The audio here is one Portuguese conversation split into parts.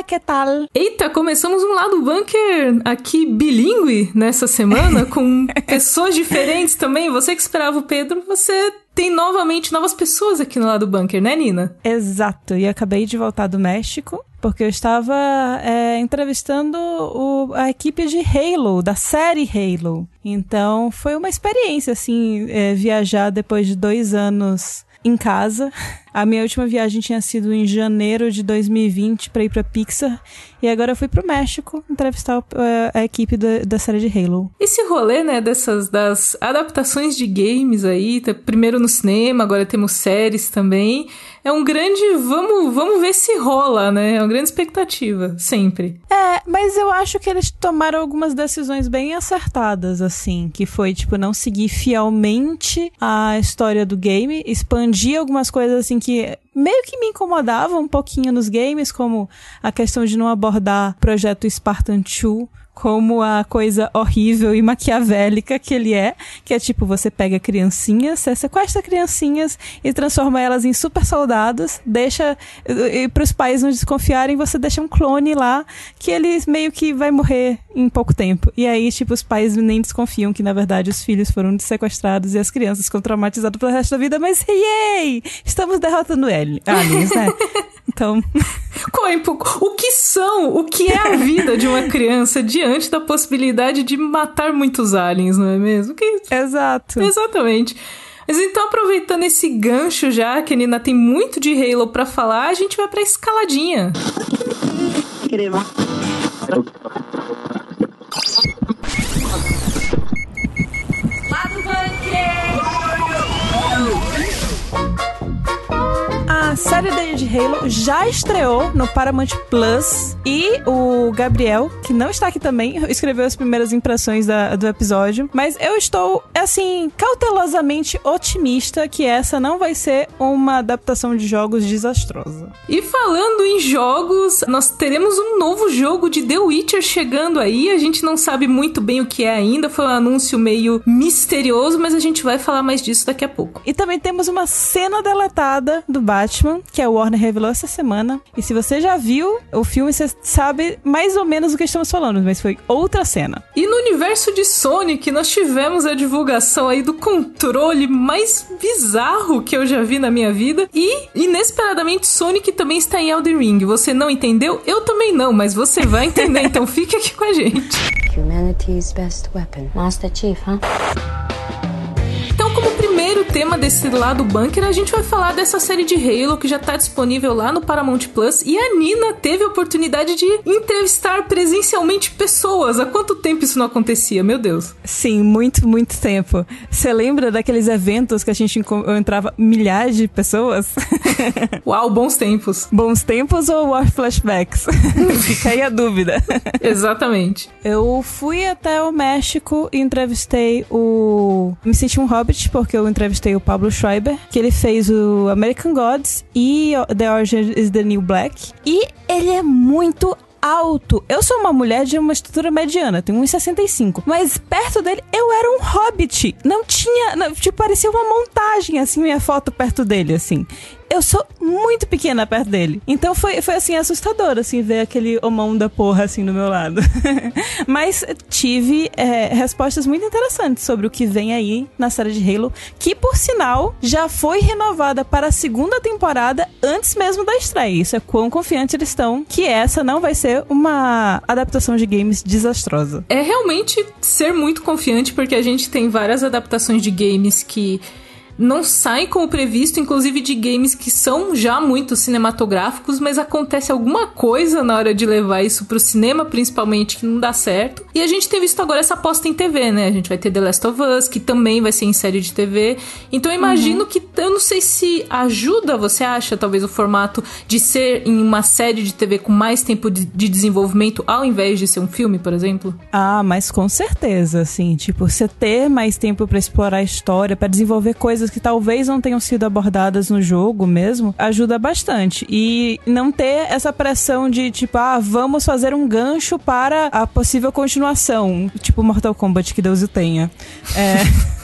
Hola, que tal? Eita, começamos um lado bunker aqui bilíngue nessa semana, com pessoas diferentes também. Você que esperava o Pedro, você tem novamente novas pessoas aqui no lado bunker, né, Nina? Exato, e acabei de voltar do México. Porque eu estava é, entrevistando o, a equipe de Halo, da série Halo. Então foi uma experiência, assim, é, viajar depois de dois anos em casa. A minha última viagem tinha sido em janeiro de 2020 para ir para Pixar e agora eu fui pro México entrevistar a, a equipe da, da, série de Halo. Esse rolê, né, dessas das adaptações de games aí, tá primeiro no cinema, agora temos séries também. É um grande vamos, vamos ver se rola, né? É uma grande expectativa, sempre. É, mas eu acho que eles tomaram algumas decisões bem acertadas assim, que foi tipo não seguir fielmente a história do game, expandir algumas coisas assim que meio que me incomodava um pouquinho nos games, como a questão de não abordar projeto Spartan 2 como a coisa horrível e maquiavélica que ele é, que é tipo, você pega criancinhas, você sequestra criancinhas e transforma elas em super soldados, deixa, e para os pais não desconfiarem, você deixa um clone lá, que eles meio que vai morrer em pouco tempo. E aí, tipo, os pais nem desconfiam que, na verdade, os filhos foram sequestrados e as crianças ficam traumatizadas pelo resto da vida, mas, yay! Estamos derrotando ele, aliens, né? Então... Coimpo, o que são, o que é a vida de uma criança diante da possibilidade de matar muitos aliens, não é mesmo? Que... Exato. Exatamente. Mas então, aproveitando esse gancho já, que a Nina tem muito de Halo para falar, a gente vai pra escaladinha. Queremos. A série de Halo já estreou no Paramount Plus e o Gabriel, que não está aqui também, escreveu as primeiras impressões da, do episódio. Mas eu estou, assim, cautelosamente otimista que essa não vai ser uma adaptação de jogos desastrosa. E falando em jogos, nós teremos um novo jogo de The Witcher chegando aí. A gente não sabe muito bem o que é ainda, foi um anúncio meio misterioso, mas a gente vai falar mais disso daqui a pouco. E também temos uma cena deletada do Batman Batman, que a Warner revelou essa semana. E se você já viu o filme, você sabe mais ou menos o que estamos falando, mas foi outra cena. E no universo de Sonic, nós tivemos a divulgação aí do controle mais bizarro que eu já vi na minha vida. E, inesperadamente, Sonic também está em Elden Ring. Você não entendeu? Eu também não, mas você vai entender, então fique aqui com a gente. Humanity's best weapon. Master Chief, huh? Então, como tema desse lado bunker, a gente vai falar dessa série de Halo que já tá disponível lá no Paramount Plus. E a Nina teve a oportunidade de entrevistar presencialmente pessoas. Há quanto tempo isso não acontecia? Meu Deus. Sim, muito, muito tempo. Você lembra daqueles eventos que a gente entrava milhares de pessoas? Uau, bons tempos. Bons tempos ou War Flashbacks? Fica aí a dúvida. Exatamente. Eu fui até o México e entrevistei o. Me senti um hobbit porque eu entrevistei o Pablo Schreiber, que ele fez o American Gods e The Origin is the New Black. E ele é muito alto. Eu sou uma mulher de uma estrutura mediana, tenho 1,65. Mas perto dele, eu era um hobbit. Não tinha. Não, tipo, parecia uma montagem, assim, minha foto perto dele, assim eu sou muito pequena perto dele. Então foi, foi assim, assustador, assim, ver aquele homão da porra, assim, do meu lado. Mas tive é, respostas muito interessantes sobre o que vem aí na série de Halo, que, por sinal, já foi renovada para a segunda temporada antes mesmo da estreia. Isso é quão confiante eles estão que essa não vai ser uma adaptação de games desastrosa. É realmente ser muito confiante, porque a gente tem várias adaptações de games que não sai como previsto, inclusive de games que são já muito cinematográficos, mas acontece alguma coisa na hora de levar isso pro cinema, principalmente, que não dá certo. E a gente tem visto agora essa aposta em TV, né? A gente vai ter The Last of Us, que também vai ser em série de TV. Então eu imagino uhum. que, eu não sei se ajuda, você acha, talvez, o formato de ser em uma série de TV com mais tempo de, de desenvolvimento, ao invés de ser um filme, por exemplo? Ah, mas com certeza, assim, tipo, você ter mais tempo para explorar a história, para desenvolver coisas que talvez não tenham sido abordadas no jogo mesmo, ajuda bastante. E não ter essa pressão de tipo, ah, vamos fazer um gancho para a possível continuação, tipo Mortal Kombat, que Deus o tenha. É.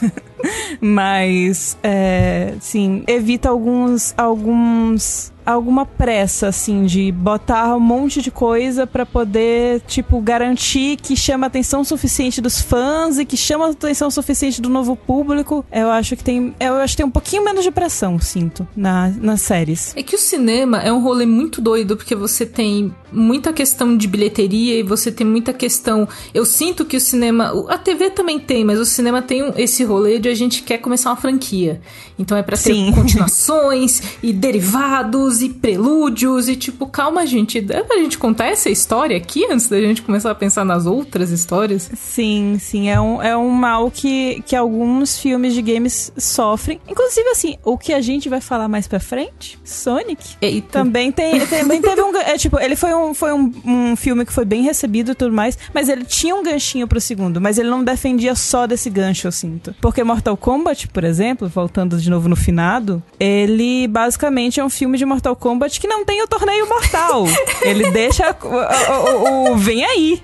Mas, é, sim, evita alguns, alguns alguma pressa, assim, de botar um monte de coisa para poder, tipo, garantir que chama atenção suficiente dos fãs e que chama atenção suficiente do novo público. Eu acho que tem. Eu acho que tem um pouquinho menos de pressão, sinto, na, nas séries. É que o cinema é um rolê muito doido, porque você tem muita questão de bilheteria e você tem muita questão. Eu sinto que o cinema. A TV também tem, mas o cinema tem esse rolê de a gente quer começar uma franquia. Então é pra ter Sim. continuações e derivados e prelúdios e tipo, calma, gente. Dá pra gente contar essa história aqui antes da gente começar a pensar nas outras histórias? Sim, sim. É um, é um mal que, que alguns filmes de games sofrem. Inclusive, assim, o que a gente vai falar mais pra frente, Sonic, Eita. também tem. Também teve um. É, tipo, ele foi um, foi um, um filme que foi bem recebido e tudo mais, mas ele tinha um ganchinho pro segundo, mas ele não defendia só desse gancho, eu sinto. Porque Mortal Kombat, por exemplo, voltando de novo no finado, ele basicamente é um filme de Mortal Kombat que não tem o torneio mortal. ele deixa o, o, o, o, vem aí.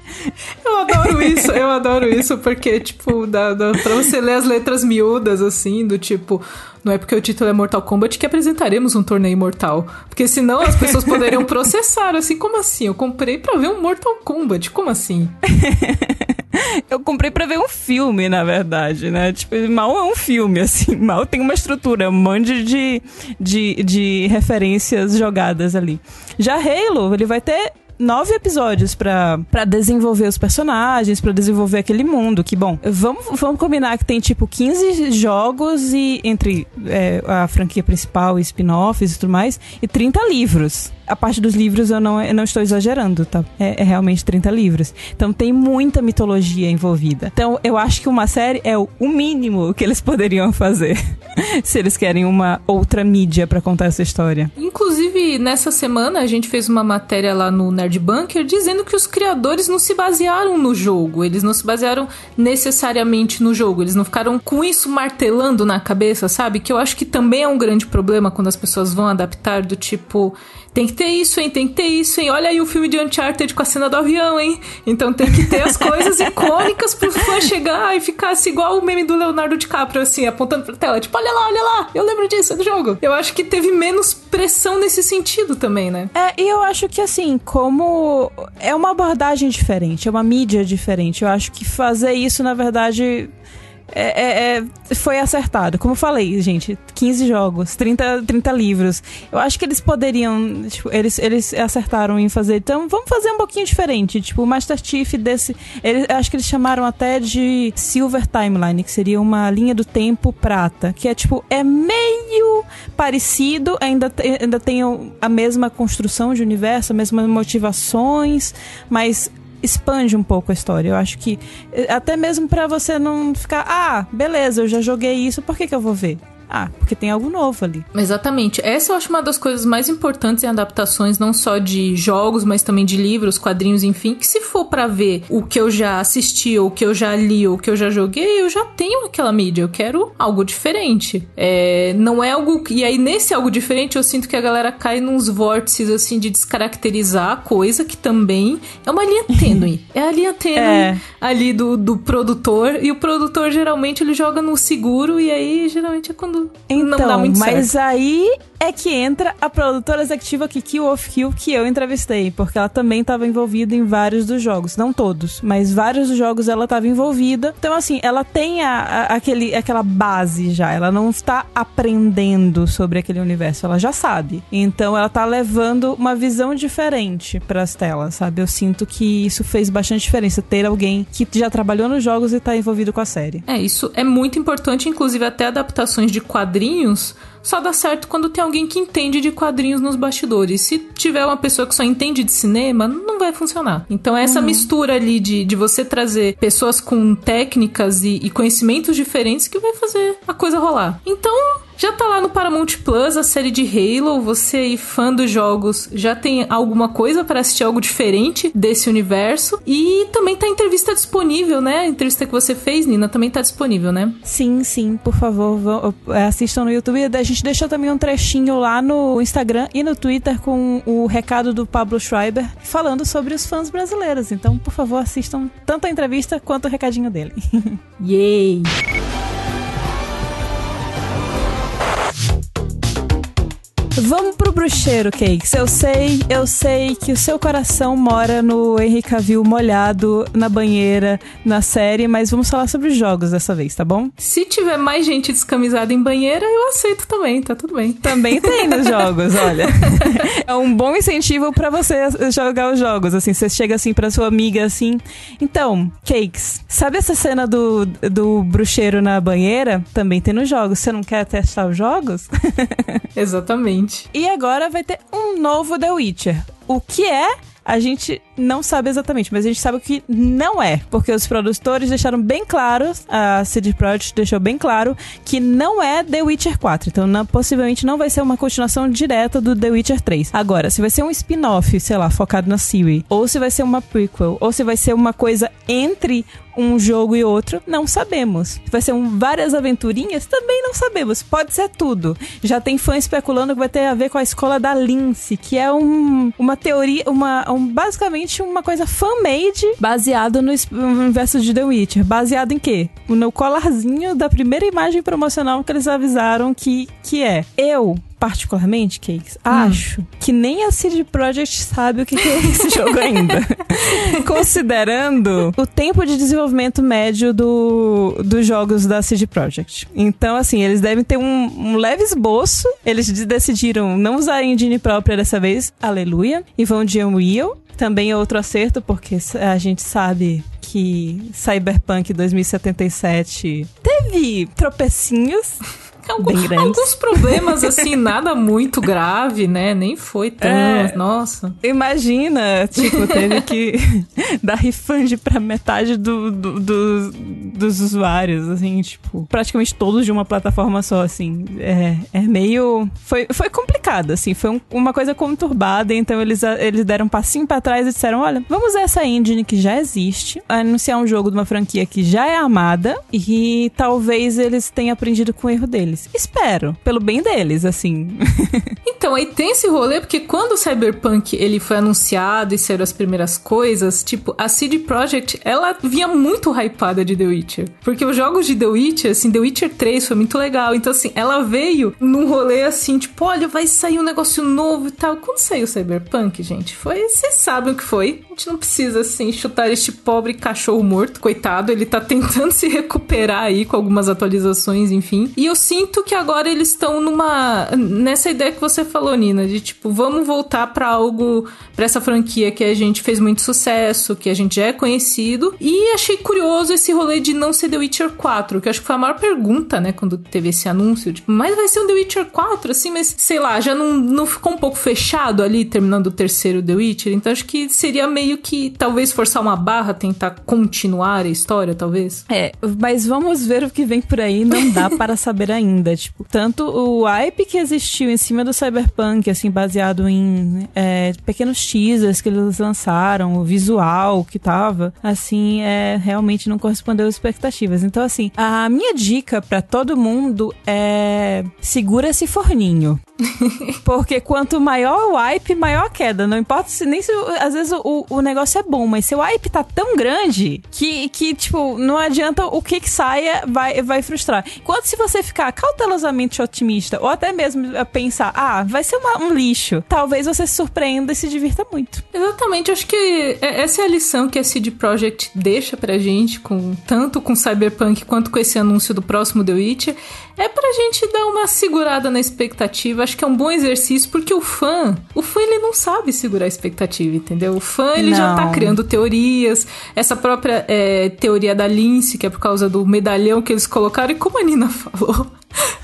Eu adoro isso, eu adoro isso, porque, tipo, dá, dá pra você ler as letras miúdas, assim, do tipo não é porque o título é Mortal Kombat que apresentaremos um torneio mortal. Porque senão as pessoas poderiam processar, assim, como assim? Eu comprei para ver um Mortal Kombat, como assim? Eu comprei para ver um filme, na verdade, né? Tipo, mal é um filme, assim. Mal tem uma estrutura, um monte de, de, de referências jogadas ali. Já Halo, ele vai ter nove episódios para desenvolver os personagens, para desenvolver aquele mundo. Que bom, vamos, vamos combinar que tem tipo 15 jogos e entre é, a franquia principal e spin-offs e tudo mais, e 30 livros a parte dos livros eu não, eu não estou exagerando, tá? É, é, realmente 30 livros. Então tem muita mitologia envolvida. Então eu acho que uma série é o, mínimo que eles poderiam fazer. se eles querem uma outra mídia para contar essa história. Inclusive, nessa semana a gente fez uma matéria lá no Nerd Bunker dizendo que os criadores não se basearam no jogo. Eles não se basearam necessariamente no jogo. Eles não ficaram com isso martelando na cabeça, sabe? Que eu acho que também é um grande problema quando as pessoas vão adaptar do tipo tem que ter isso, hein? Tem que ter isso, hein? Olha aí o filme de Uncharted com a cena do avião, hein? Então tem que ter as coisas icônicas pro fã chegar e ficar assim, igual o meme do Leonardo DiCaprio, assim, apontando pra tela. Tipo, olha lá, olha lá, eu lembro disso, é do jogo. Eu acho que teve menos pressão nesse sentido também, né? É, e eu acho que assim, como é uma abordagem diferente, é uma mídia diferente. Eu acho que fazer isso, na verdade, é, é, é, foi acertado. Como eu falei, gente, 15 jogos, 30, 30 livros. Eu acho que eles poderiam. Tipo, eles, eles acertaram em fazer. Então, vamos fazer um pouquinho diferente. Tipo, o Master Chief desse. Eles, acho que eles chamaram até de Silver Timeline, que seria uma linha do tempo prata. Que é tipo, é meio parecido, ainda, ainda tem a mesma construção de universo, as mesmas motivações, mas expande um pouco a história. Eu acho que eh, até mesmo para você não ficar, ah, beleza, eu já joguei isso, por que, que eu vou ver? Ah, porque tem algo novo ali. Exatamente. Essa eu acho uma das coisas mais importantes em adaptações, não só de jogos, mas também de livros, quadrinhos, enfim. Que se for para ver o que eu já assisti, ou o que eu já li, ou o que eu já joguei, eu já tenho aquela mídia. Eu quero algo diferente. É, não é algo. E aí, nesse algo diferente, eu sinto que a galera cai nos vórtices, assim, de descaracterizar a coisa, que também é uma linha tênue. é a linha tênue é. ali do, do produtor. E o produtor, geralmente, ele joga no seguro, e aí, geralmente, é quando então, dá muito mas aí é que entra a produtora executiva Kiki Wolfkill, que eu entrevistei, porque ela também estava envolvida em vários dos jogos. Não todos, mas vários dos jogos ela estava envolvida. Então, assim, ela tem a, a, aquele, aquela base já. Ela não está aprendendo sobre aquele universo, ela já sabe. Então, ela está levando uma visão diferente para as telas, sabe? Eu sinto que isso fez bastante diferença, ter alguém que já trabalhou nos jogos e está envolvido com a série. É, isso é muito importante, inclusive até adaptações de quadrinhos só dá certo quando tem alguém que entende de quadrinhos nos bastidores. Se tiver uma pessoa que só entende de cinema, não vai funcionar. Então, essa uhum. mistura ali de, de você trazer pessoas com técnicas e, e conhecimentos diferentes que vai fazer a coisa rolar. Então, já tá lá no Paramount Plus a série de Halo. Você aí, fã dos jogos, já tem alguma coisa para assistir algo diferente desse universo. E também tá a entrevista disponível, né? A entrevista que você fez, Nina, também tá disponível, né? Sim, sim, por favor, é, assistam no YouTube. A gente deixou também um trechinho lá no Instagram e no Twitter com o recado do Pablo Schreiber falando sobre os fãs brasileiros. Então, por favor, assistam tanto a entrevista quanto o recadinho dele. Yay! Vamos pro bruxeiro, Cakes. Eu sei, eu sei que o seu coração mora no Henry Cavill molhado na banheira, na série, mas vamos falar sobre jogos dessa vez, tá bom? Se tiver mais gente descamisada em banheira, eu aceito também, tá tudo bem. Também tem nos jogos, olha. é um bom incentivo para você jogar os jogos, assim, você chega assim para sua amiga assim, então, Cakes, sabe essa cena do, do bruxeiro na banheira? Também tem nos jogos. Você não quer testar os jogos? Exatamente. E agora vai ter um novo The Witcher. O que é? A gente não sabe exatamente, mas a gente sabe que não é, porque os produtores deixaram bem claro, a CD Projekt deixou bem claro que não é The Witcher 4, então não, possivelmente não vai ser uma continuação direta do The Witcher 3. Agora, se vai ser um spin-off, sei lá, focado na Siri, ou se vai ser uma prequel, ou se vai ser uma coisa entre um jogo e outro, não sabemos. Vai ser um, várias aventurinhas, também não sabemos. Pode ser tudo. Já tem fã especulando que vai ter a ver com a escola da Lince, que é um, uma teoria, uma, um, basicamente uma coisa fan-made baseado no universo de The Witcher. Baseado em quê? No colarzinho da primeira imagem promocional que eles avisaram que, que é. Eu particularmente, Cakes, hum. acho que nem a CD Projekt sabe o que, que é esse jogo ainda. Considerando o tempo de desenvolvimento médio do, dos jogos da CD Projekt. Então, assim, eles devem ter um, um leve esboço. Eles decidiram não usar engine própria dessa vez, aleluia, e vão de Unreal. Também é outro acerto, porque a gente sabe que Cyberpunk 2077 teve tropecinhos. Algum, alguns problemas, assim, nada muito grave, né? Nem foi tão. É, nossa. Imagina, tipo, teve que dar refund pra metade do, do, do, dos usuários, assim, tipo, praticamente todos de uma plataforma só, assim. É, é meio. Foi, foi complicado, assim, foi um, uma coisa conturbada, então eles, eles deram um passinho pra trás e disseram: olha, vamos usar essa engine que já existe, anunciar um jogo de uma franquia que já é amada e talvez eles tenham aprendido com o erro deles deles. Espero, pelo bem deles, assim. então, aí tem esse rolê, porque quando o Cyberpunk ele foi anunciado e saíram as primeiras coisas, tipo, a CD Projekt, ela vinha muito hypada de The Witcher. Porque os jogos de The Witcher, assim, The Witcher 3 foi muito legal. Então, assim, ela veio num rolê assim, tipo, olha, vai sair um negócio novo e tal. Quando saiu o Cyberpunk, gente, foi. Vocês sabem o que foi. A gente não precisa, assim, chutar este pobre cachorro morto. Coitado, ele tá tentando se recuperar aí com algumas atualizações, enfim. E eu sinto que agora eles estão numa. nessa ideia que você falou, Nina, de tipo, vamos voltar para algo, para essa franquia que a gente fez muito sucesso, que a gente já é conhecido. E achei curioso esse rolê de não ser The Witcher 4, que acho que foi a maior pergunta, né, quando teve esse anúncio. Tipo, mas vai ser um The Witcher 4, assim, mas sei lá, já não, não ficou um pouco fechado ali, terminando o terceiro The Witcher. Então acho que seria meio que talvez forçar uma barra, tentar continuar a história, talvez. É, mas vamos ver o que vem por aí, não dá para saber ainda. Tipo, tanto o hype que existiu em cima do Cyberpunk, assim, baseado em é, pequenos teasers que eles lançaram, o visual que tava, assim, é, realmente não correspondeu às expectativas. Então, assim, a minha dica para todo mundo é segura esse forninho. Porque quanto maior o hype, maior a queda. Não importa se nem se às vezes o, o negócio é bom, mas seu hype tá tão grande que, que tipo, não adianta o que que saia, vai, vai frustrar. Enquanto se você ficar cautelosamente otimista, ou até mesmo pensar, ah, vai ser uma, um lixo, talvez você se surpreenda e se divirta muito. Exatamente, acho que é, essa é a lição que a CD Projekt deixa pra gente, com tanto com Cyberpunk quanto com esse anúncio do próximo The Witcher, é pra gente dar uma segurada na expectativa. Acho que é um bom exercício, porque o fã, o fã ele não sabe segurar a expectativa, entendeu? O fã ele não. já tá criando teorias, essa própria é, teoria da Lince, que é por causa do medalhão que eles colocaram, e como a Nina falou,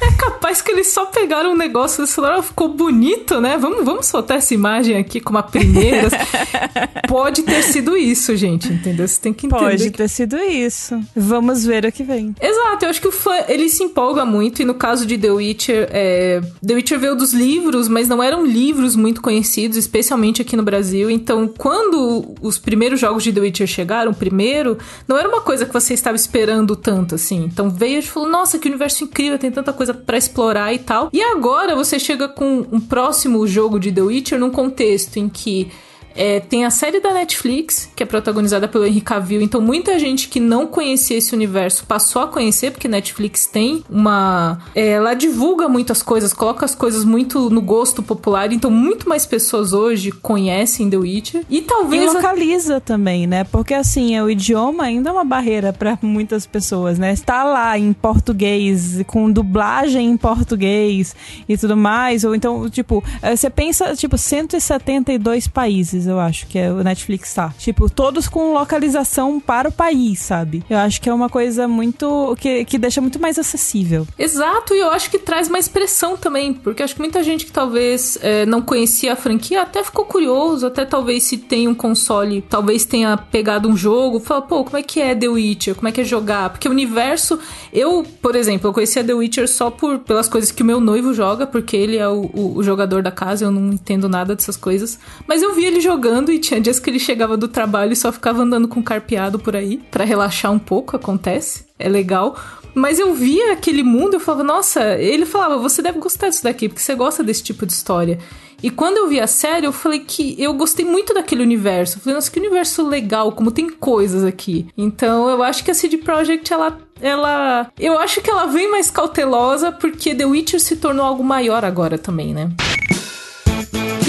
é capaz que eles só pegaram um negócio e falaram, ficou bonito, né? Vamos, vamos soltar essa imagem aqui como a primeira. Pode ter sido isso, gente, entendeu? Você tem que entender. Pode que... ter sido isso. Vamos ver o que vem. Exato, eu acho que o fã, ele se empolga muito, e no caso de The Witcher, é... The Witcher veio dos livros, mas não eram livros muito conhecidos, especialmente aqui no Brasil. Então, quando os primeiros jogos de The Witcher chegaram, primeiro, não era uma coisa que você estava esperando tanto, assim. Então veio e falou, nossa, que universo incrível, tem tanta coisa para explorar e tal. E agora você chega com um próximo jogo de The Witcher num contexto em que É, tem a série da Netflix, que é protagonizada pelo Henry Cavill, então muita gente que não conhecia esse universo passou a conhecer, porque Netflix tem uma. É, ela divulga muitas coisas, coloca as coisas muito no gosto popular, então muito mais pessoas hoje conhecem The Witcher. E talvez. E localiza a... também, né? Porque assim, o idioma ainda é uma barreira para muitas pessoas, né? Está lá em português, com dublagem em português e tudo mais, ou então, tipo, eh, você pensa, tipo, 172 países, eu acho que é o Netflix tá. Tipo, todos com localização para o país, sabe? Eu acho que é uma coisa muito. que, que deixa muito mais acessível. Exato, e eu acho que traz mais pressão também, porque acho que muita gente que talvez é, não conhecia a franquia até ficou curioso, até talvez se tem um console, talvez tenha pegado um jogo, fala, pô, como é que é The Witcher? Como é que é jogar? Porque o universo. Eu, por exemplo, eu conhecia The Witcher só por, pelas coisas que o meu noivo joga, porque ele é o, o, o jogador da casa, eu não entendo nada dessas coisas. Mas eu vi ele jogando e tinha dias que ele chegava do trabalho e só ficava andando com carpeado por aí, para relaxar um pouco, acontece. É legal. Mas eu via aquele mundo, eu falava, nossa, ele falava, você deve gostar disso daqui, porque você gosta desse tipo de história. E quando eu vi a série, eu falei que eu gostei muito daquele universo. Eu falei, nossa, que universo legal, como tem coisas aqui. Então eu acho que a CD Projekt, ela ela. Eu acho que ela vem mais cautelosa porque The Witcher se tornou algo maior agora também, né?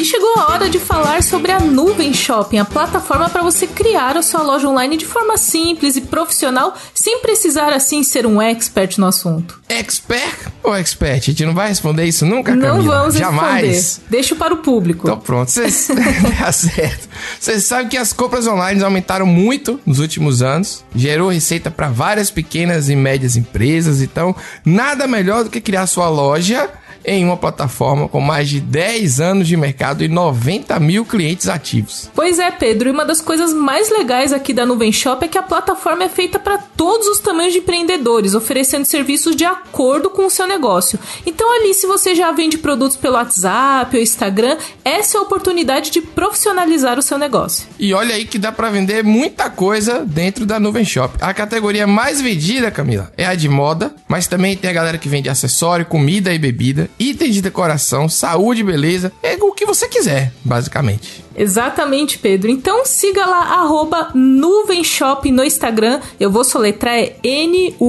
E chegou a hora de falar sobre a Nuvem Shopping, a plataforma para você criar a sua loja online de forma simples e profissional, sem precisar assim ser um expert no assunto. Expert ou expert? A gente não vai responder isso nunca, Camila? Não vamos Jamais. responder. Deixa para o público. Então pronto, vocês tá certo. Vocês sabem que as compras online aumentaram muito nos últimos anos, gerou receita para várias pequenas e médias empresas, então nada melhor do que criar sua loja em uma plataforma com mais de 10 anos de mercado e 90 mil clientes ativos. Pois é, Pedro, e uma das coisas mais legais aqui da Nuvem Shop é que a plataforma é feita para todos os tamanhos de empreendedores, oferecendo serviços de acordo com o seu negócio. Então, ali, se você já vende produtos pelo WhatsApp ou Instagram, essa é a oportunidade de profissionalizar o seu negócio. E olha aí que dá para vender muita coisa dentro da Nuvem Shop. A categoria mais vendida, Camila, é a de moda, mas também tem a galera que vende acessório, comida e bebida itens de decoração, saúde, beleza, é o que você quiser, basicamente. Exatamente, Pedro. Então siga lá, arroba Nuvenshop no Instagram. Eu vou soletrar é N-U-V-E-M.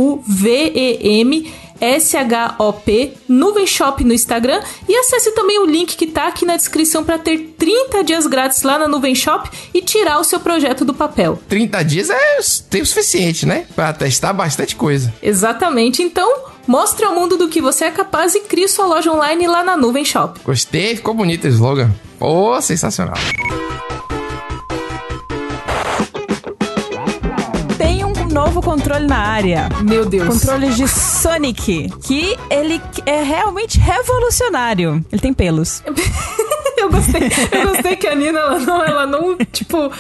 S-H-O-P, Nuvem Shop no Instagram e acesse também o link que tá aqui na descrição para ter 30 dias grátis lá na Nuvem Shop e tirar o seu projeto do papel. 30 dias é tempo suficiente, né? Para testar bastante coisa. Exatamente. Então, Mostre ao mundo do que você é capaz e crie sua loja online lá na Nuvem Shop. Gostei, ficou bonito o slogan. Pô, oh, sensacional. Tem um novo controle na área. Meu Deus. Controle de Sonic, que ele é realmente revolucionário. Ele tem pelos. eu gostei, eu gostei que a Nina, ela não, ela não, tipo,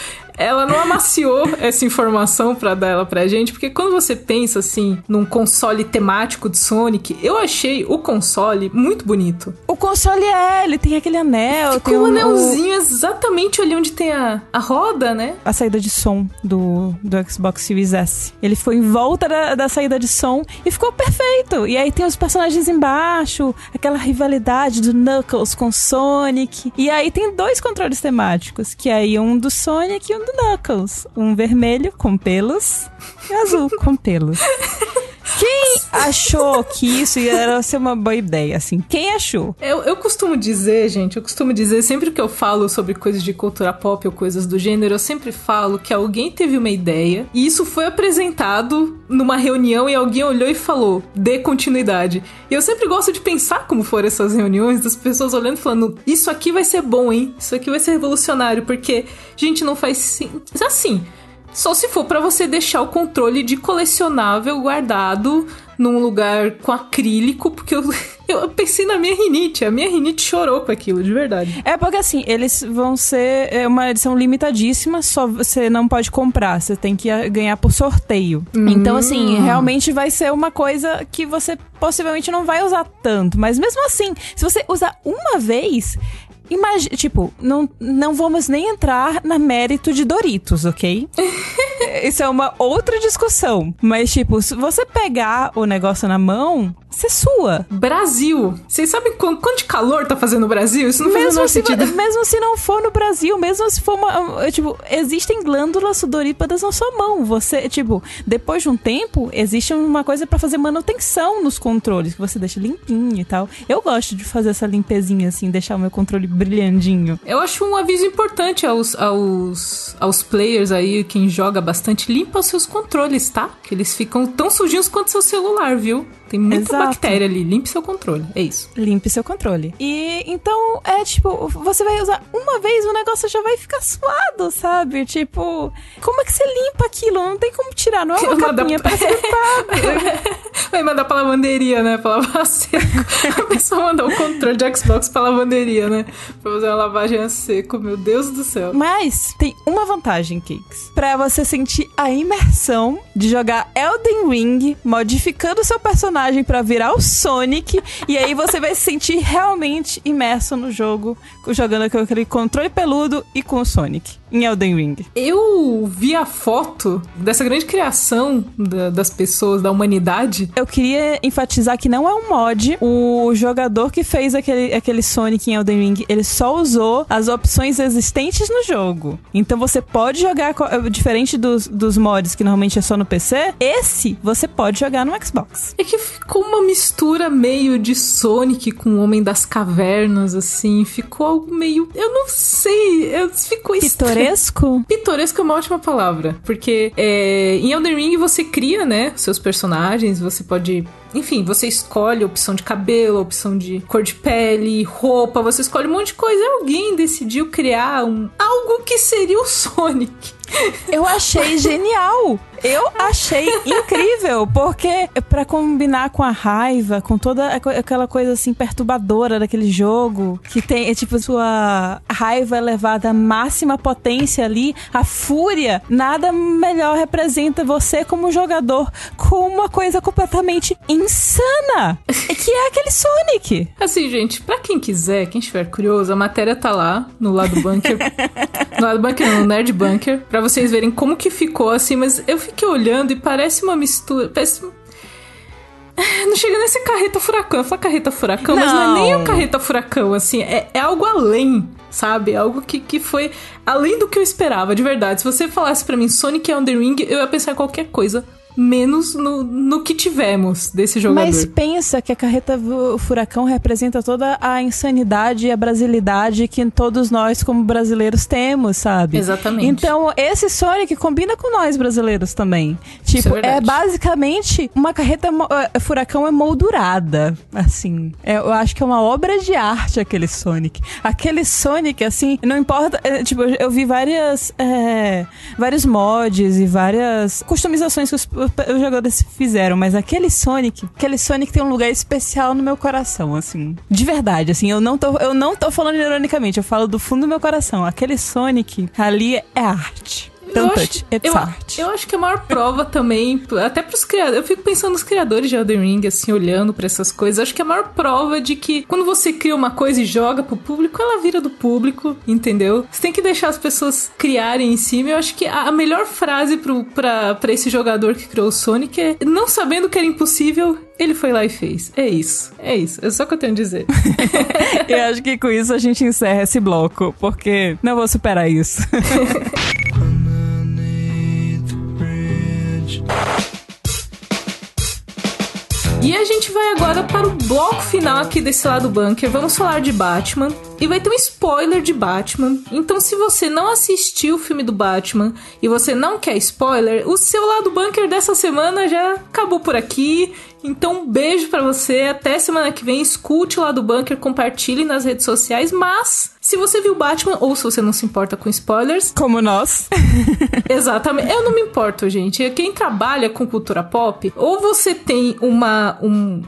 ela não amaciou essa informação para dar ela pra gente, porque quando você pensa assim num console temático de Sonic, eu achei o console muito bonito. O console é, ele tem aquele anel, Ficou tem um anelzinho exatamente ali onde tem a, a roda, né? A saída de som do, do Xbox Series S. Ele foi em volta da, da saída de som e ficou perfeito. E aí tem os personagens embaixo, aquela rivalidade do Knuckles com Sonic. E aí tem dois controles temáticos, que é aí um do Sonic e um do Knuckles. Um vermelho com pelos e azul com pelos. Quem achou que isso ia ser uma boa ideia, assim? Quem achou? Eu, eu costumo dizer, gente, eu costumo dizer, sempre que eu falo sobre coisas de cultura pop ou coisas do gênero, eu sempre falo que alguém teve uma ideia e isso foi apresentado numa reunião e alguém olhou e falou, dê continuidade. E eu sempre gosto de pensar como foram essas reuniões, das pessoas olhando e falando, isso aqui vai ser bom, hein? Isso aqui vai ser revolucionário, porque, gente, não faz. Assim, só se for para você deixar o controle de colecionável guardado num lugar com acrílico, porque eu, eu pensei na minha rinite. A minha rinite chorou com aquilo, de verdade. É porque assim, eles vão ser é uma edição limitadíssima, só você não pode comprar, você tem que ganhar por sorteio. Hum. Então, assim, realmente vai ser uma coisa que você possivelmente não vai usar tanto. Mas mesmo assim, se você usar uma vez, Imagina, tipo, não, não vamos nem entrar na mérito de Doritos, ok? isso é uma outra discussão. Mas, tipo, se você pegar o negócio na mão, você sua. Brasil. Vocês sabem quanto, quanto de calor tá fazendo no Brasil? Isso não faz Mesmo menor se, sentido. mesmo se não for no Brasil, mesmo se for uma. Tipo, existem glândulas sudorípadas na sua mão. Você, tipo, depois de um tempo, existe uma coisa pra fazer manutenção nos controles, que você deixa limpinho e tal. Eu gosto de fazer essa limpezinha, assim, deixar o meu controle brilhandinho. Eu acho um aviso importante aos, aos, aos players aí, quem joga bastante, limpa os seus controles, tá? Que eles ficam tão sujinhos quanto seu celular, viu? Tem muita Exato. bactéria ali. Limpe seu controle. É isso. Limpe seu controle. E então é tipo, você vai usar uma vez, o negócio já vai ficar suado, sabe? Tipo, como é que você limpa aquilo? Não tem como tirar, não é uma Manda- capinha pra Vai mandar pra lavanderia, né? Pra lavar seco. A pessoa mandar o controle de Xbox pra lavanderia, né? Pra fazer uma lavagem a seco. Meu Deus do céu. Mas tem uma vantagem, Cakes. Pra você sentir a imersão de jogar Elden Ring, modificando seu personagem pra virar o Sonic, e aí você vai se sentir realmente imerso no jogo, jogando com aquele controle peludo e com o Sonic em Elden Ring. Eu vi a foto dessa grande criação da- das pessoas, da humanidade. Eu queria enfatizar que não é um mod. O jogador que fez aquele, aquele Sonic em Elden Ring, ele só usou as opções existentes no jogo. Então você pode jogar, diferente dos, dos mods que normalmente é só no PC, esse você pode jogar no Xbox. É que ficou uma mistura meio de Sonic com o Homem das Cavernas, assim. Ficou algo meio. Eu não sei. eu- Ficou estranho. Pitoresco? Pitoresco é uma ótima palavra, porque é, em Elden Ring você cria, né, seus personagens, você pode... Enfim, você escolhe a opção de cabelo, a opção de cor de pele, roupa, você escolhe um monte de coisa. Alguém decidiu criar um, algo que seria o Sonic. Eu achei genial. Eu achei incrível, porque pra combinar com a raiva, com toda aqu- aquela coisa assim perturbadora daquele jogo, que tem, é, tipo, sua raiva elevada à máxima potência ali, a fúria, nada melhor representa você como jogador com uma coisa completamente insana, que é aquele Sonic. Assim, gente, pra quem quiser, quem estiver curioso, a matéria tá lá no lado bunker. no lado bunker, no Nerd Bunker, pra vocês verem como que ficou assim, mas eu fiquei olhando e parece uma mistura. Parece. Ah, Não chega nesse carreta furacão. Eu falo carreta furacão, mas não é nem Não. o carreta furacão, assim, é, é algo além, sabe? Algo que, que foi além do que eu esperava, de verdade. Se você falasse pra mim Sonic e Elden Ring, eu ia pensar em qualquer coisa, menos no, no que tivemos desse jogador. Mas pensa que a carreta fu- furacão representa toda a insanidade e a brasilidade que todos nós, como brasileiros, temos, sabe? Exatamente. Então, esse Sonic combina com nós brasileiros também. Isso Tipo, é é, basicamente uma carreta eh, furacão emoldurada. Assim. É, eu acho que é uma obra de arte aquele Sonic. Aquele Sonic, assim, não importa. eh, tipo, eu- vi várias. eh, vários mods e várias customizações que os, os jogadores fizeram, mas aquele Sonic, aquele Sonic tem um lugar especial no meu coração, assim. De verdade, assim, eu não tô, eu não tô falando ironicamente, eu falo do fundo do meu coração. Aquele Sonic ali é arte. Eu acho- it's eu, art. eu acho que a maior prova também, até pros criadores, eu fico pensando nos criadores de Elden Ring, assim, olhando pra essas coisas, acho que a maior prova de que quando você cria uma coisa e joga pro público, ela vira do público, entendeu? Você tem que deixar as pessoas criarem em cima. Eu acho que a a melhor frase pro, pra, pra esse jogador que criou o Sonic é: não sabendo que era impossível, ele foi lá e fez. É isso, é isso, é só o que eu tenho a dizer. Eu acho que com isso a gente encerra esse bloco, porque não vou superar isso. E a gente vai agora para o bloco final aqui desse lado bunker. Vamos falar de Batman. E vai ter um spoiler de Batman. Então, se você não assistiu o filme do Batman e você não quer spoiler, o seu lado bunker dessa semana já acabou por aqui. Então, um beijo pra você. Até semana que vem. Escute o lado bunker, compartilhe nas redes sociais. Mas, se você viu Batman ou se você não se importa com spoilers, Como nós. Exatamente. Eu não me importo, gente. Quem trabalha com cultura pop, ou você tem uma. Um,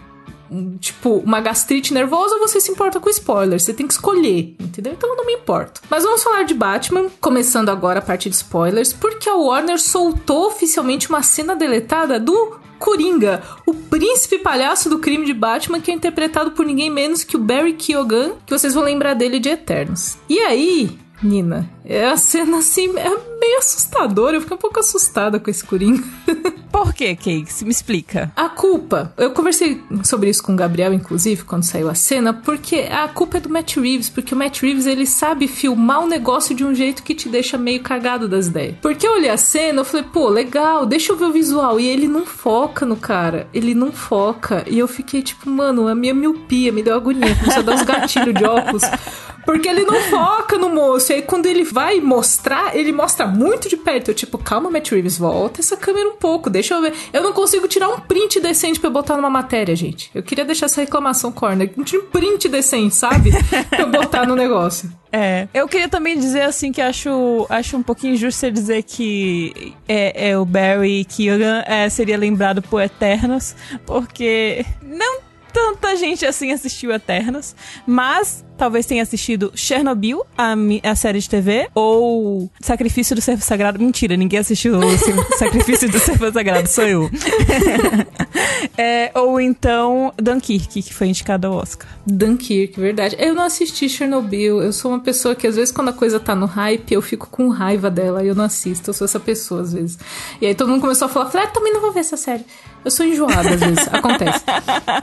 tipo, uma gastrite nervosa, ou você se importa com spoilers. Você tem que escolher, entendeu? Então eu não me importo. Mas vamos falar de Batman, começando agora a parte de spoilers, porque a Warner soltou oficialmente uma cena deletada do. Coringa, o príncipe palhaço do crime de Batman, que é interpretado por ninguém menos que o Barry Keoghan, que vocês vão lembrar dele de Eternos. E aí, Nina, é a cena assim, é meio assustadora. Eu fiquei um pouco assustada com esse Coringa. Por que, Cakes? Me explica. A culpa, eu conversei sobre isso com o Gabriel, inclusive, quando saiu a cena, porque a culpa é do Matt Reeves, porque o Matt Reeves ele sabe filmar o um negócio de um jeito que te deixa meio cagado das ideias. Porque eu olhei a cena, eu falei, pô, legal, deixa eu ver o visual. E ele não foca no cara, ele não foca. E eu fiquei tipo, mano, a minha miopia me deu agonia, começou a dar uns gatilhos de óculos. Porque ele não foca no moço. E aí, quando ele vai mostrar, ele mostra muito de perto. Eu, tipo, calma, Matt Reeves, volta essa câmera um pouco, deixa eu ver. Eu não consigo tirar um print decente pra eu botar numa matéria, gente. Eu queria deixar essa reclamação corner. Um print decente, sabe? pra eu botar no negócio. É. Eu queria também dizer assim que acho, acho um pouquinho injusto você dizer que é, é o Barry Keoghan é, seria lembrado por Eternos, porque não tanta gente assim assistiu Eternos, mas talvez tenha assistido Chernobyl, a, a série de TV, ou Sacrifício do Servo Sagrado. Mentira, ninguém assistiu o Sacrifício do Servo Sagrado, sou eu. é, ou então Dunkirk, que foi indicado ao Oscar. Dunkirk, verdade. Eu não assisti Chernobyl. Eu sou uma pessoa que às vezes quando a coisa tá no hype, eu fico com raiva dela e eu não assisto. Eu sou essa pessoa às vezes. E aí todo mundo começou a falar, ah, também não vou ver essa série. Eu sou enjoada às vezes, acontece.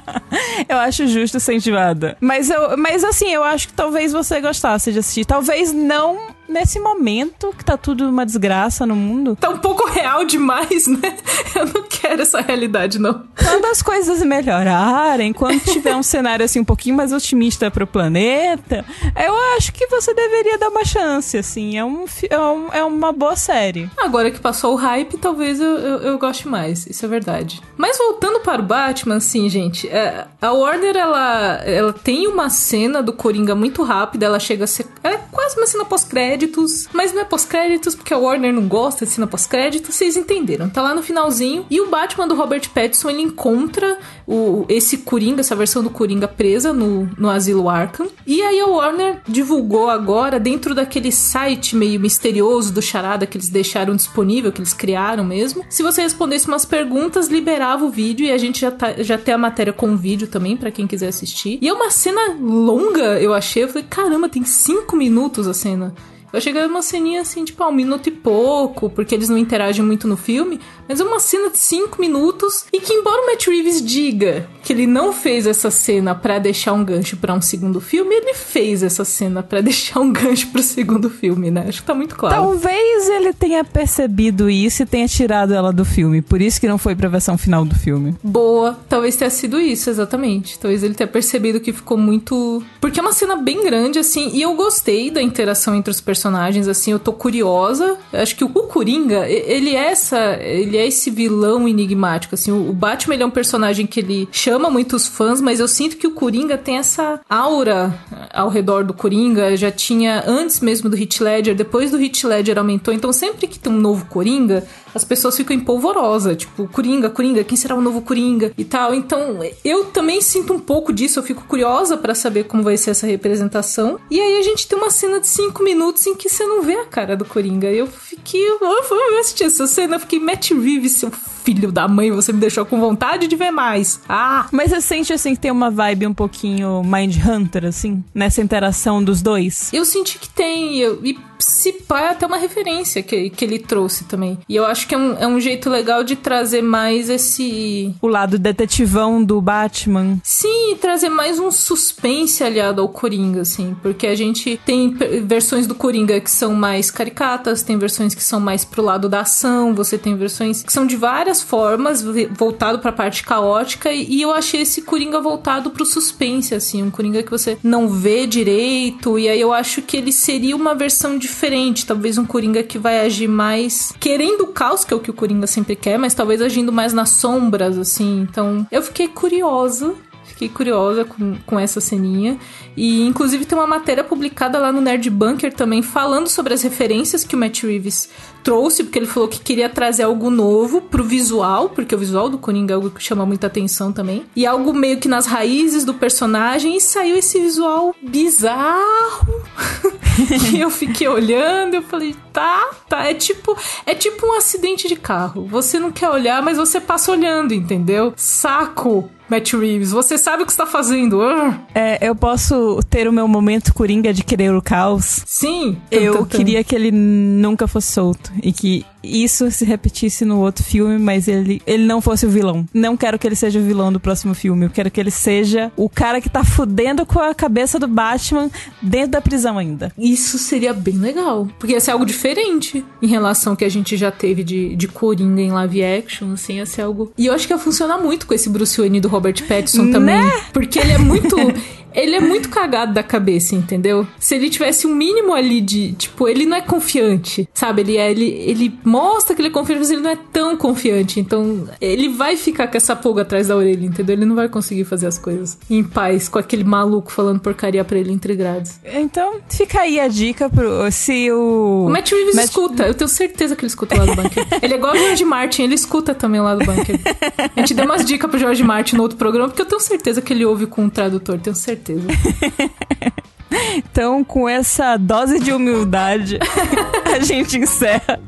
eu acho justo ser enjoada. Mas, eu, mas assim, eu acho que talvez você gostasse de assistir. Talvez não nesse momento que tá tudo uma desgraça no mundo. Tá um pouco real demais, né? Eu não quero essa realidade, não. Quando as coisas melhorarem, quando tiver um cenário assim um pouquinho mais otimista pro planeta, eu acho que você deveria dar uma chance, assim. É, um, é, um, é uma boa série. Agora que passou o hype, talvez eu, eu, eu, goste mais. Isso é verdade. Mas voltando para o Batman, assim, gente, é, a Warner, ela, ela tem uma cena do Coringa muito rápida, ela chega a ser. É quase uma cena pós-crédito pós-créditos, mas não é pós-créditos porque a Warner não gosta de cena pós-créditos, vocês entenderam. Tá lá no finalzinho. E o Batman do Robert Pattinson, ele encontra o, esse Coringa, essa versão do Coringa presa no, no asilo Arkham. E aí a Warner divulgou agora, dentro daquele site meio misterioso do Charada que eles deixaram disponível, que eles criaram mesmo. Se você respondesse umas perguntas, liberava o vídeo e a gente já, tá, já tem a matéria com o vídeo também, para quem quiser assistir. E é uma cena longa, eu achei. Eu falei, caramba, tem cinco minutos a cena. Eu achei que era uma ceninha assim, tipo, ah, um minuto e pouco, porque eles não interagem muito no filme, mas é uma cena de cinco minutos e que, embora o Matt Reeves diga que ele não fez essa cena para deixar um gancho para um segundo filme, ele fez essa cena para deixar um gancho pro segundo filme, né? Acho que tá muito claro. Talvez ele tenha percebido isso e tenha tirado ela do filme, por isso que não foi pra versão final do filme. Boa, talvez tenha sido isso, exatamente. Talvez ele tenha percebido que ficou muito. Porque é uma cena bem grande, assim, e eu gostei da interação entre os personagens personagens, assim, eu tô curiosa. Eu acho que o Coringa, ele é essa, ele é esse vilão enigmático, assim, o Batman ele é um personagem que ele chama muitos fãs, mas eu sinto que o Coringa tem essa aura ao redor do Coringa, já tinha antes mesmo do Hit Ledger, depois do Hit Ledger aumentou, então sempre que tem um novo Coringa, as pessoas ficam em polvorosa, tipo, Coringa, Coringa, quem será o novo Coringa e tal. Então, eu também sinto um pouco disso, eu fico curiosa para saber como vai ser essa representação. E aí a gente tem uma cena de cinco minutos em que você não vê a cara do Coringa. Eu fiquei, eu assistir essa cena, eu fiquei Matt Reeves, seu filho da mãe, você me deixou com vontade de ver mais. Ah! Mas você sente assim que tem uma vibe um pouquinho Mind Hunter, assim, nessa interação dos dois? Eu senti que tem, eu, e se pá, é até uma referência que, que ele trouxe também. E eu acho que é um, é um jeito legal de trazer mais esse. O lado detetivão do Batman. Sim, trazer mais um suspense aliado ao Coringa, assim. Porque a gente tem versões do Coringa que são mais caricatas, tem versões que são mais pro lado da ação, você tem versões que são de várias formas, voltado pra parte caótica. E eu achei esse Coringa voltado pro suspense, assim. Um Coringa que você não vê direito. E aí eu acho que ele seria uma versão diferente. Talvez um Coringa que vai agir mais querendo o caos, que é o que o Coringa sempre quer, mas talvez agindo mais nas sombras, assim. Então, eu fiquei curiosa fiquei curiosa com, com essa ceninha. E inclusive tem uma matéria publicada lá no Nerd Bunker também falando sobre as referências que o Matt Reeves trouxe, porque ele falou que queria trazer algo novo pro visual, porque o visual do Coringa é algo que chama muita atenção também. E algo meio que nas raízes do personagem e saiu esse visual bizarro. e eu fiquei olhando, eu falei, tá, tá, é tipo, é tipo um acidente de carro. Você não quer olhar, mas você passa olhando, entendeu? Saco Matt Reeves. Você sabe o que está fazendo. Ah. É, eu posso ter o meu momento coringa de querer o caos. Sim. Eu Tum, tum, tum. queria que ele nunca fosse solto e que isso se repetisse no outro filme, mas ele, ele não fosse o vilão. Não quero que ele seja o vilão do próximo filme. Eu quero que ele seja o cara que tá fudendo com a cabeça do Batman dentro da prisão ainda. Isso seria bem legal. Porque ia ser algo diferente em relação ao que a gente já teve de, de Coringa em live action, assim, ia ser algo. E eu acho que ia funcionar muito com esse Bruce Wayne do Robert Pattinson também. Né? Porque ele é muito. Ele é muito cagado da cabeça, entendeu? Se ele tivesse um mínimo ali de. Tipo, ele não é confiante, sabe? Ele é. Ele, ele mostra que ele é confiante, mas ele não é tão confiante. Então, ele vai ficar com essa pulga atrás da orelha, entendeu? Ele não vai conseguir fazer as coisas em paz com aquele maluco falando porcaria pra ele entre grades. Então, fica aí a dica pro. Se o. O Matt Reeves Matt- escuta, eu tenho certeza que ele escuta lá do bunker. ele é igual o George Martin, ele escuta também lá do bunker. A gente deu umas dicas pro George Martin no outro programa, porque eu tenho certeza que ele ouve com o tradutor, tenho certeza. っていう Então, com essa dose de humildade, a gente encerra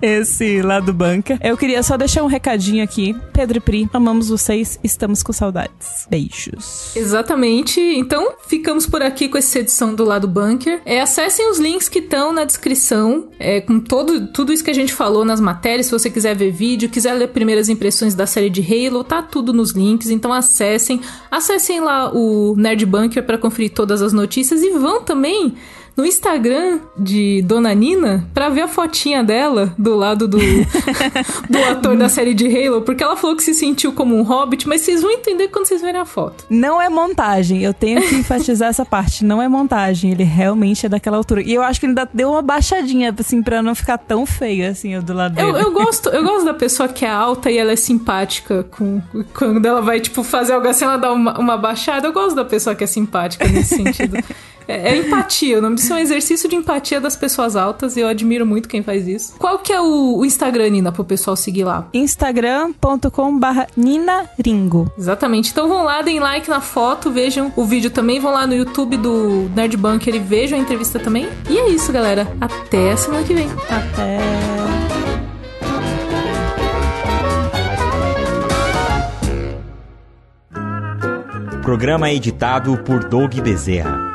esse lado banca. Eu queria só deixar um recadinho aqui. Pedro e Pri, amamos vocês, estamos com saudades. Beijos. Exatamente. Então, ficamos por aqui com essa edição do Lado Bunker. É, acessem os links que estão na descrição, é, com todo, tudo isso que a gente falou nas matérias. Se você quiser ver vídeo, quiser ler primeiras impressões da série de Halo, tá tudo nos links. Então, acessem. Acessem lá o Nerd Bunker para conferir todas as notícias e vão também no Instagram de Dona Nina pra ver a fotinha dela do lado do, do ator da série de Halo, porque ela falou que se sentiu como um hobbit, mas vocês vão entender quando vocês verem a foto. Não é montagem, eu tenho que enfatizar essa parte. Não é montagem, ele realmente é daquela altura. E eu acho que ele ainda deu uma baixadinha, assim, pra não ficar tão feio, assim, do lado dele. Eu, eu gosto, eu gosto da pessoa que é alta e ela é simpática com quando ela vai tipo fazer algo assim, ela dá uma, uma baixada. Eu gosto da pessoa que é simpática nesse sentido. É, é empatia, o nome disso é um exercício de empatia das pessoas altas e eu admiro muito quem faz isso. Qual que é o, o Instagram, Nina, pro pessoal seguir lá? instagram.com barra Nina Ringo. Exatamente. Então vão lá, deem like na foto, vejam o vídeo também, vão lá no YouTube do Nerd Bunker e vejam a entrevista também. E é isso, galera. Até a semana que vem. Até... Programa editado por Doug Bezerra.